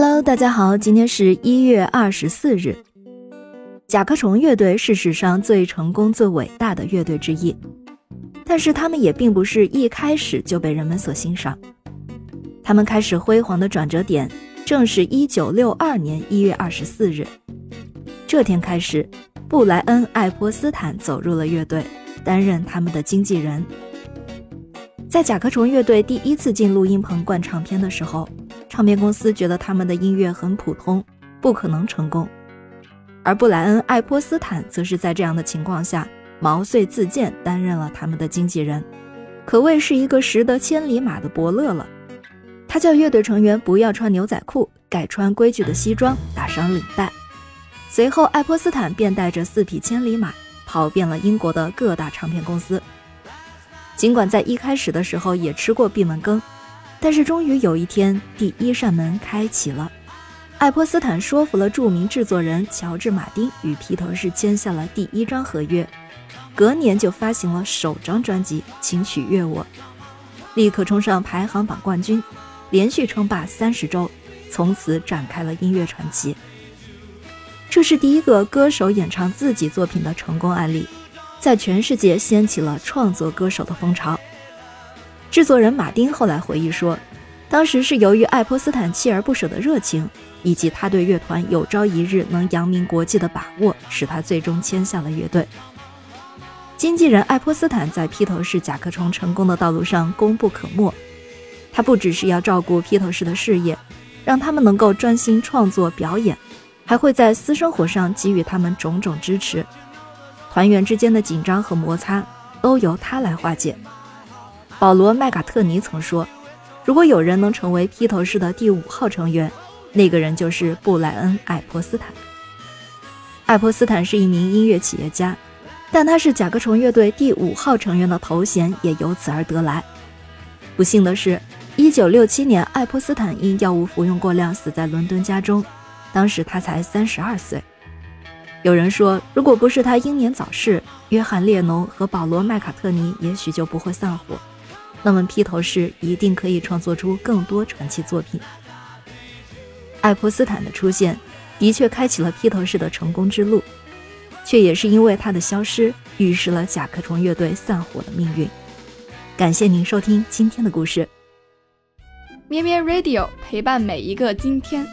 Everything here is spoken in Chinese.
Hello，大家好，今天是一月二十四日。甲壳虫乐队是史上最成功、最伟大的乐队之一，但是他们也并不是一开始就被人们所欣赏。他们开始辉煌的转折点，正是一九六二年一月二十四日。这天开始，布莱恩·艾波斯坦走入了乐队，担任他们的经纪人。在甲壳虫乐队第一次进录音棚灌唱片的时候，唱片公司觉得他们的音乐很普通，不可能成功。而布莱恩·艾波斯坦则是在这样的情况下毛遂自荐，担任了他们的经纪人，可谓是一个识得千里马的伯乐了。他叫乐队成员不要穿牛仔裤，改穿规矩的西装，打上领带。随后，艾波斯坦便带着四匹千里马，跑遍了英国的各大唱片公司。尽管在一开始的时候也吃过闭门羹，但是终于有一天，第一扇门开启了。爱泼斯坦说服了著名制作人乔治·马丁，与披头士签下了第一张合约。隔年就发行了首张专辑《请取悦我》，立刻冲上排行榜冠军，连续称霸三十周，从此展开了音乐传奇。这是第一个歌手演唱自己作品的成功案例。在全世界掀起了创作歌手的风潮。制作人马丁后来回忆说，当时是由于爱泼斯坦锲而不舍的热情，以及他对乐团有朝一日能扬名国际的把握，使他最终签下了乐队。经纪人爱泼斯坦在披头士、甲壳虫成功的道路上功不可没。他不只是要照顾披头士的事业，让他们能够专心创作表演，还会在私生活上给予他们种种支持。团员之间的紧张和摩擦都由他来化解。保罗·麦卡特尼曾说：“如果有人能成为披头士的第五号成员，那个人就是布莱恩·艾泼斯坦。”艾泼斯坦是一名音乐企业家，但他是甲壳虫乐队第五号成员的头衔也由此而得来。不幸的是，1967年，艾泼斯坦因药物服用过量死在伦敦家中，当时他才32岁。有人说，如果不是他英年早逝，约翰列侬和保罗麦卡特尼也许就不会散伙。那么披头士一定可以创作出更多传奇作品。爱泼斯坦的出现，的确开启了披头士的成功之路，却也是因为他的消失，预示了甲壳虫乐队散伙的命运。感谢您收听今天的故事，咩咩 Radio 陪伴每一个今天。